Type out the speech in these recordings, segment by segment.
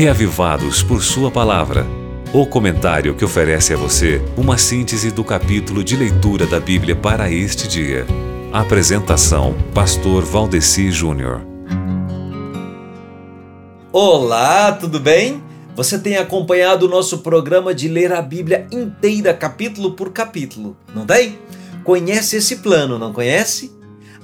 Reavivados por Sua Palavra. O comentário que oferece a você uma síntese do capítulo de leitura da Bíblia para este dia. Apresentação: Pastor Valdeci Júnior. Olá, tudo bem? Você tem acompanhado o nosso programa de ler a Bíblia inteira, capítulo por capítulo, não tem? Conhece esse plano, não conhece?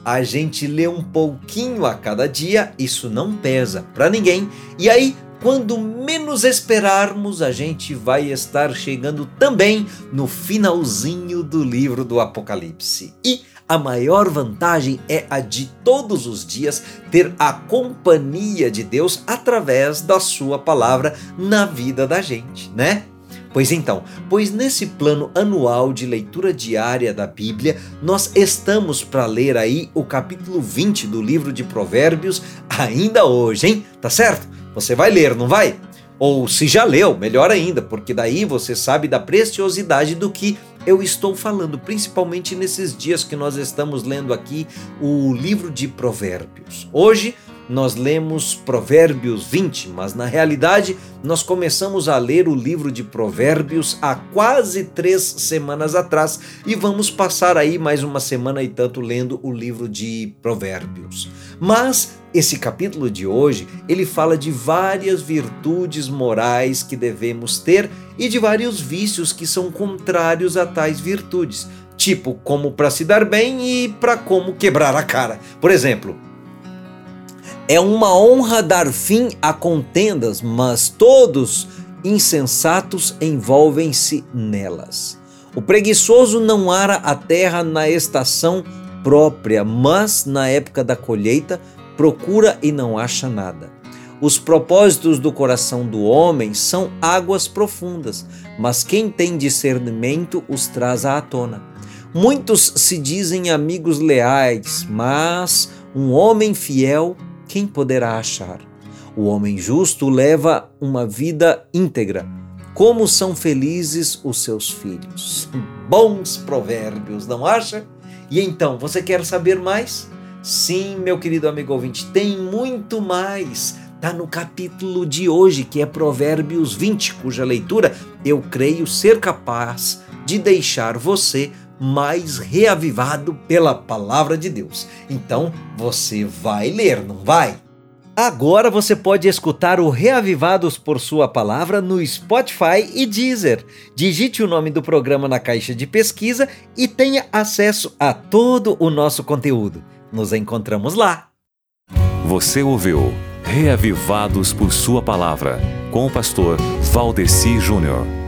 A gente lê um pouquinho a cada dia, isso não pesa para ninguém. E aí, quando menos esperarmos, a gente vai estar chegando também no finalzinho do livro do Apocalipse. E a maior vantagem é a de todos os dias ter a companhia de Deus através da sua palavra na vida da gente, né? Pois então, pois nesse plano anual de leitura diária da Bíblia, nós estamos para ler aí o capítulo 20 do livro de Provérbios ainda hoje, hein? Tá certo? Você vai ler, não vai? Ou se já leu, melhor ainda, porque daí você sabe da preciosidade do que eu estou falando, principalmente nesses dias que nós estamos lendo aqui o livro de Provérbios. Hoje nós lemos Provérbios 20, mas na realidade nós começamos a ler o livro de Provérbios há quase três semanas atrás e vamos passar aí mais uma semana e tanto lendo o livro de Provérbios. Mas esse capítulo de hoje ele fala de várias virtudes morais que devemos ter e de vários vícios que são contrários a tais virtudes tipo como para se dar bem e para como quebrar a cara. Por exemplo, é uma honra dar fim a contendas, mas todos insensatos envolvem-se nelas. O preguiçoso não ara a terra na estação própria, mas na época da colheita procura e não acha nada. Os propósitos do coração do homem são águas profundas, mas quem tem discernimento os traz à tona. Muitos se dizem amigos leais, mas um homem fiel quem poderá achar? O homem justo leva uma vida íntegra. Como são felizes os seus filhos. Bons provérbios, não acha? E então, você quer saber mais? Sim, meu querido amigo ouvinte, tem muito mais. Está no capítulo de hoje, que é Provérbios 20, cuja leitura eu creio ser capaz de deixar você mais reavivado pela palavra de Deus. Então você vai ler, não vai? Agora você pode escutar o Reavivados por Sua Palavra no Spotify e Deezer. Digite o nome do programa na caixa de pesquisa e tenha acesso a todo o nosso conteúdo. Nos encontramos lá. Você ouviu Reavivados por Sua Palavra com o pastor Valdeci Júnior.